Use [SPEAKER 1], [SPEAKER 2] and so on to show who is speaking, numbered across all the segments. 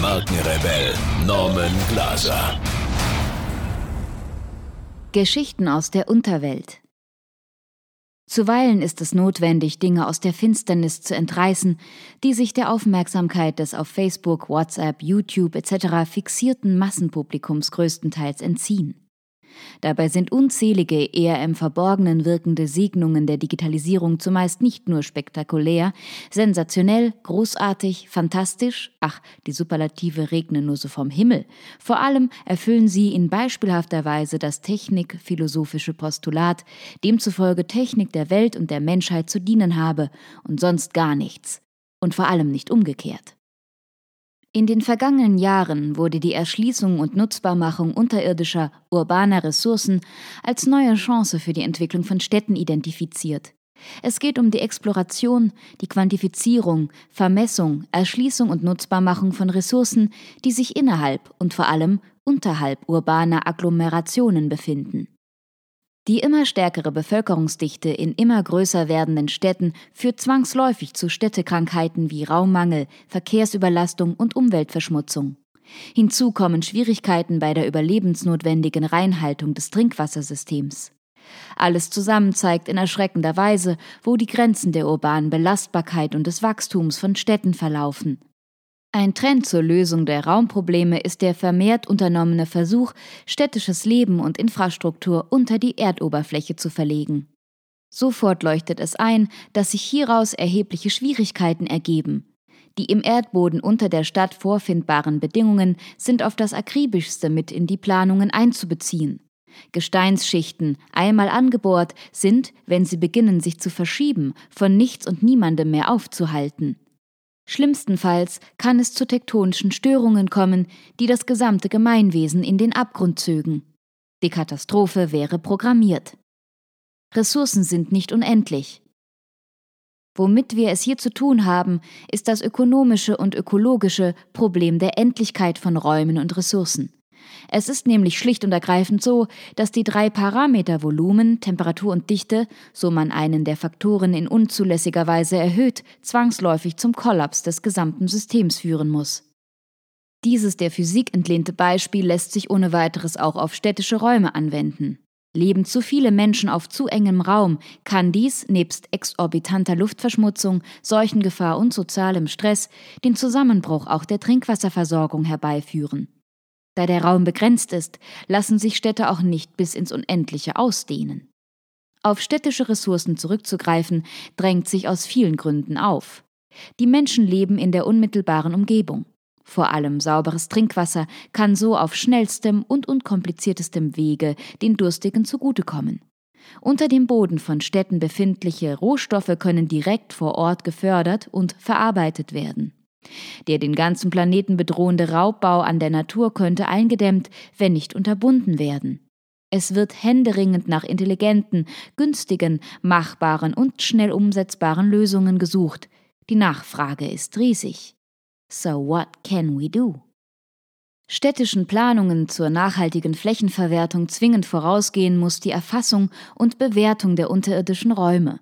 [SPEAKER 1] Markenrebell Norman Glaser.
[SPEAKER 2] Geschichten aus der Unterwelt. Zuweilen ist es notwendig, Dinge aus der Finsternis zu entreißen, die sich der Aufmerksamkeit des auf Facebook, WhatsApp, YouTube etc. fixierten Massenpublikums größtenteils entziehen. Dabei sind unzählige, eher im Verborgenen wirkende Segnungen der Digitalisierung zumeist nicht nur spektakulär, sensationell, großartig, fantastisch, ach, die Superlative regnen nur so vom Himmel. Vor allem erfüllen sie in beispielhafter Weise das technikphilosophische Postulat, demzufolge Technik der Welt und der Menschheit zu dienen habe und sonst gar nichts. Und vor allem nicht umgekehrt. In den vergangenen Jahren wurde die Erschließung und Nutzbarmachung unterirdischer, urbaner Ressourcen als neue Chance für die Entwicklung von Städten identifiziert. Es geht um die Exploration, die Quantifizierung, Vermessung, Erschließung und Nutzbarmachung von Ressourcen, die sich innerhalb und vor allem unterhalb urbaner Agglomerationen befinden. Die immer stärkere Bevölkerungsdichte in immer größer werdenden Städten führt zwangsläufig zu Städtekrankheiten wie Raummangel, Verkehrsüberlastung und Umweltverschmutzung. Hinzu kommen Schwierigkeiten bei der überlebensnotwendigen Reinhaltung des Trinkwassersystems. Alles zusammen zeigt in erschreckender Weise, wo die Grenzen der urbanen Belastbarkeit und des Wachstums von Städten verlaufen ein Trend zur Lösung der Raumprobleme ist der vermehrt unternommene Versuch, städtisches Leben und Infrastruktur unter die Erdoberfläche zu verlegen. Sofort leuchtet es ein, dass sich hieraus erhebliche Schwierigkeiten ergeben. Die im Erdboden unter der Stadt vorfindbaren Bedingungen sind auf das akribischste mit in die Planungen einzubeziehen. Gesteinsschichten, einmal angebohrt, sind, wenn sie beginnen sich zu verschieben, von nichts und niemandem mehr aufzuhalten. Schlimmstenfalls kann es zu tektonischen Störungen kommen, die das gesamte Gemeinwesen in den Abgrund zögen. Die Katastrophe wäre programmiert. Ressourcen sind nicht unendlich. Womit wir es hier zu tun haben, ist das ökonomische und ökologische Problem der Endlichkeit von Räumen und Ressourcen. Es ist nämlich schlicht und ergreifend so, dass die drei Parameter Volumen, Temperatur und Dichte, so man einen der Faktoren in unzulässiger Weise erhöht, zwangsläufig zum Kollaps des gesamten Systems führen muss. Dieses der Physik entlehnte Beispiel lässt sich ohne weiteres auch auf städtische Räume anwenden. Leben zu viele Menschen auf zu engem Raum, kann dies, nebst exorbitanter Luftverschmutzung, Seuchengefahr und sozialem Stress, den Zusammenbruch auch der Trinkwasserversorgung herbeiführen. Da der Raum begrenzt ist, lassen sich Städte auch nicht bis ins Unendliche ausdehnen. Auf städtische Ressourcen zurückzugreifen, drängt sich aus vielen Gründen auf. Die Menschen leben in der unmittelbaren Umgebung. Vor allem sauberes Trinkwasser kann so auf schnellstem und unkompliziertestem Wege den Durstigen zugutekommen. Unter dem Boden von Städten befindliche Rohstoffe können direkt vor Ort gefördert und verarbeitet werden. Der den ganzen Planeten bedrohende Raubbau an der Natur könnte eingedämmt, wenn nicht unterbunden werden. Es wird händeringend nach intelligenten, günstigen, machbaren und schnell umsetzbaren Lösungen gesucht. Die Nachfrage ist riesig. So what can we do? Städtischen Planungen zur nachhaltigen Flächenverwertung zwingend vorausgehen muss die Erfassung und Bewertung der unterirdischen Räume.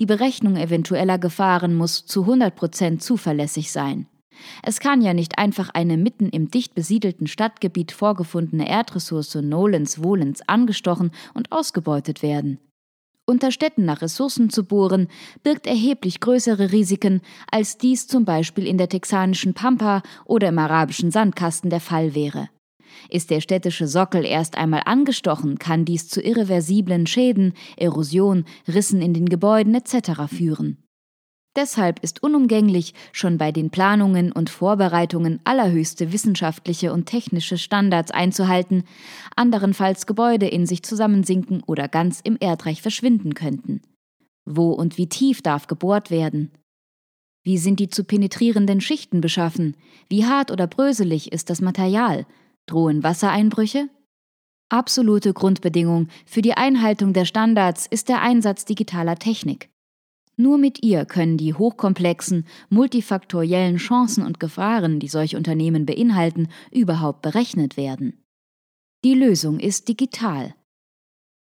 [SPEAKER 2] Die Berechnung eventueller Gefahren muss zu 100 Prozent zuverlässig sein. Es kann ja nicht einfach eine mitten im dicht besiedelten Stadtgebiet vorgefundene Erdressource nolens wohlens angestochen und ausgebeutet werden. Unter Städten nach Ressourcen zu bohren, birgt erheblich größere Risiken, als dies zum Beispiel in der texanischen Pampa oder im arabischen Sandkasten der Fall wäre. Ist der städtische Sockel erst einmal angestochen, kann dies zu irreversiblen Schäden, Erosion, Rissen in den Gebäuden etc. führen. Deshalb ist unumgänglich, schon bei den Planungen und Vorbereitungen allerhöchste wissenschaftliche und technische Standards einzuhalten, anderenfalls Gebäude in sich zusammensinken oder ganz im Erdreich verschwinden könnten. Wo und wie tief darf gebohrt werden? Wie sind die zu penetrierenden Schichten beschaffen? Wie hart oder bröselig ist das Material? Drohen Wassereinbrüche? Absolute Grundbedingung für die Einhaltung der Standards ist der Einsatz digitaler Technik. Nur mit ihr können die hochkomplexen, multifaktoriellen Chancen und Gefahren, die solche Unternehmen beinhalten, überhaupt berechnet werden. Die Lösung ist digital.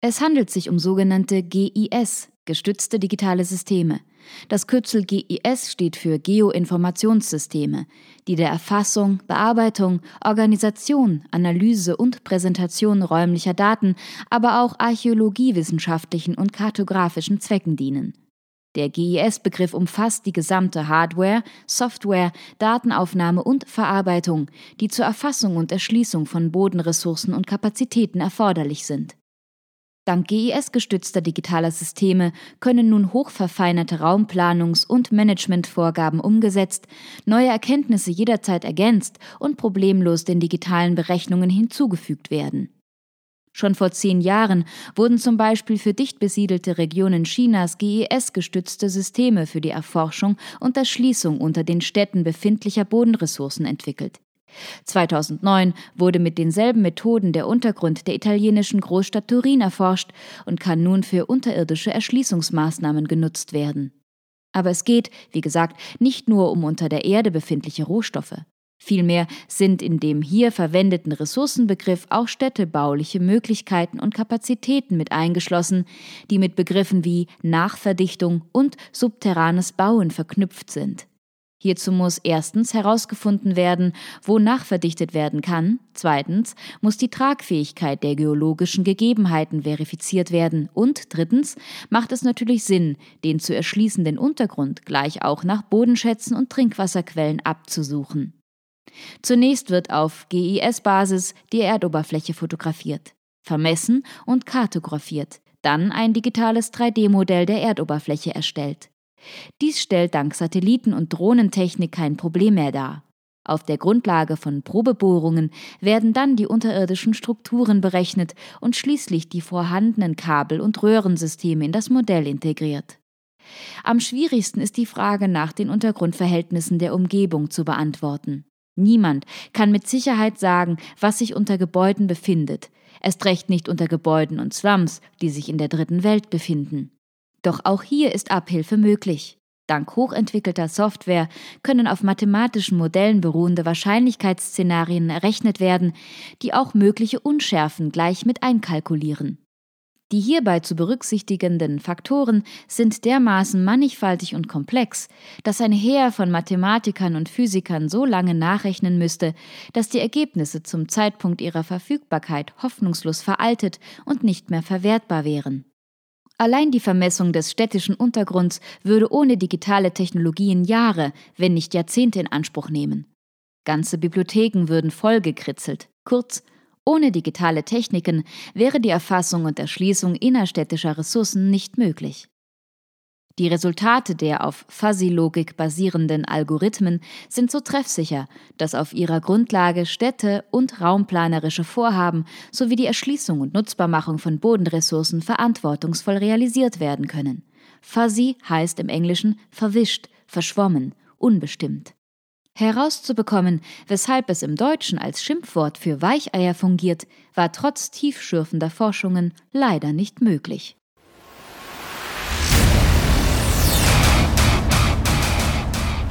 [SPEAKER 2] Es handelt sich um sogenannte GIS, gestützte digitale Systeme. Das Kürzel GIS steht für Geoinformationssysteme, die der Erfassung, Bearbeitung, Organisation, Analyse und Präsentation räumlicher Daten, aber auch archäologiewissenschaftlichen und kartografischen Zwecken dienen. Der GIS-Begriff umfasst die gesamte Hardware, Software, Datenaufnahme und Verarbeitung, die zur Erfassung und Erschließung von Bodenressourcen und Kapazitäten erforderlich sind. Dank GIS-gestützter digitaler Systeme können nun hochverfeinerte Raumplanungs- und Managementvorgaben umgesetzt, neue Erkenntnisse jederzeit ergänzt und problemlos den digitalen Berechnungen hinzugefügt werden. Schon vor zehn Jahren wurden zum Beispiel für dicht besiedelte Regionen Chinas GES-gestützte Systeme für die Erforschung und Erschließung unter den Städten befindlicher Bodenressourcen entwickelt. 2009 wurde mit denselben Methoden der Untergrund der italienischen Großstadt Turin erforscht und kann nun für unterirdische Erschließungsmaßnahmen genutzt werden. Aber es geht, wie gesagt, nicht nur um unter der Erde befindliche Rohstoffe. Vielmehr sind in dem hier verwendeten Ressourcenbegriff auch städtebauliche Möglichkeiten und Kapazitäten mit eingeschlossen, die mit Begriffen wie Nachverdichtung und subterranes Bauen verknüpft sind. Hierzu muss erstens herausgefunden werden, wo nachverdichtet werden kann, zweitens muss die Tragfähigkeit der geologischen Gegebenheiten verifiziert werden und drittens macht es natürlich Sinn, den zu erschließenden Untergrund gleich auch nach Bodenschätzen und Trinkwasserquellen abzusuchen. Zunächst wird auf GIS-Basis die Erdoberfläche fotografiert, vermessen und kartografiert, dann ein digitales 3D-Modell der Erdoberfläche erstellt. Dies stellt dank Satelliten- und Drohnentechnik kein Problem mehr dar. Auf der Grundlage von Probebohrungen werden dann die unterirdischen Strukturen berechnet und schließlich die vorhandenen Kabel- und Röhrensysteme in das Modell integriert. Am schwierigsten ist die Frage nach den Untergrundverhältnissen der Umgebung zu beantworten. Niemand kann mit Sicherheit sagen, was sich unter Gebäuden befindet, erst recht nicht unter Gebäuden und Slums, die sich in der dritten Welt befinden. Doch auch hier ist Abhilfe möglich. Dank hochentwickelter Software können auf mathematischen Modellen beruhende Wahrscheinlichkeitsszenarien errechnet werden, die auch mögliche Unschärfen gleich mit einkalkulieren. Die hierbei zu berücksichtigenden Faktoren sind dermaßen mannigfaltig und komplex, dass ein Heer von Mathematikern und Physikern so lange nachrechnen müsste, dass die Ergebnisse zum Zeitpunkt ihrer Verfügbarkeit hoffnungslos veraltet und nicht mehr verwertbar wären. Allein die Vermessung des städtischen Untergrunds würde ohne digitale Technologien Jahre, wenn nicht Jahrzehnte in Anspruch nehmen. Ganze Bibliotheken würden vollgekritzelt. Kurz, ohne digitale Techniken wäre die Erfassung und Erschließung innerstädtischer Ressourcen nicht möglich. Die Resultate der auf Fuzzy-Logik basierenden Algorithmen sind so treffsicher, dass auf ihrer Grundlage Städte und raumplanerische Vorhaben sowie die Erschließung und Nutzbarmachung von Bodenressourcen verantwortungsvoll realisiert werden können. Fuzzy heißt im Englischen verwischt, verschwommen, unbestimmt. Herauszubekommen, weshalb es im Deutschen als Schimpfwort für Weicheier fungiert, war trotz tiefschürfender Forschungen leider nicht möglich.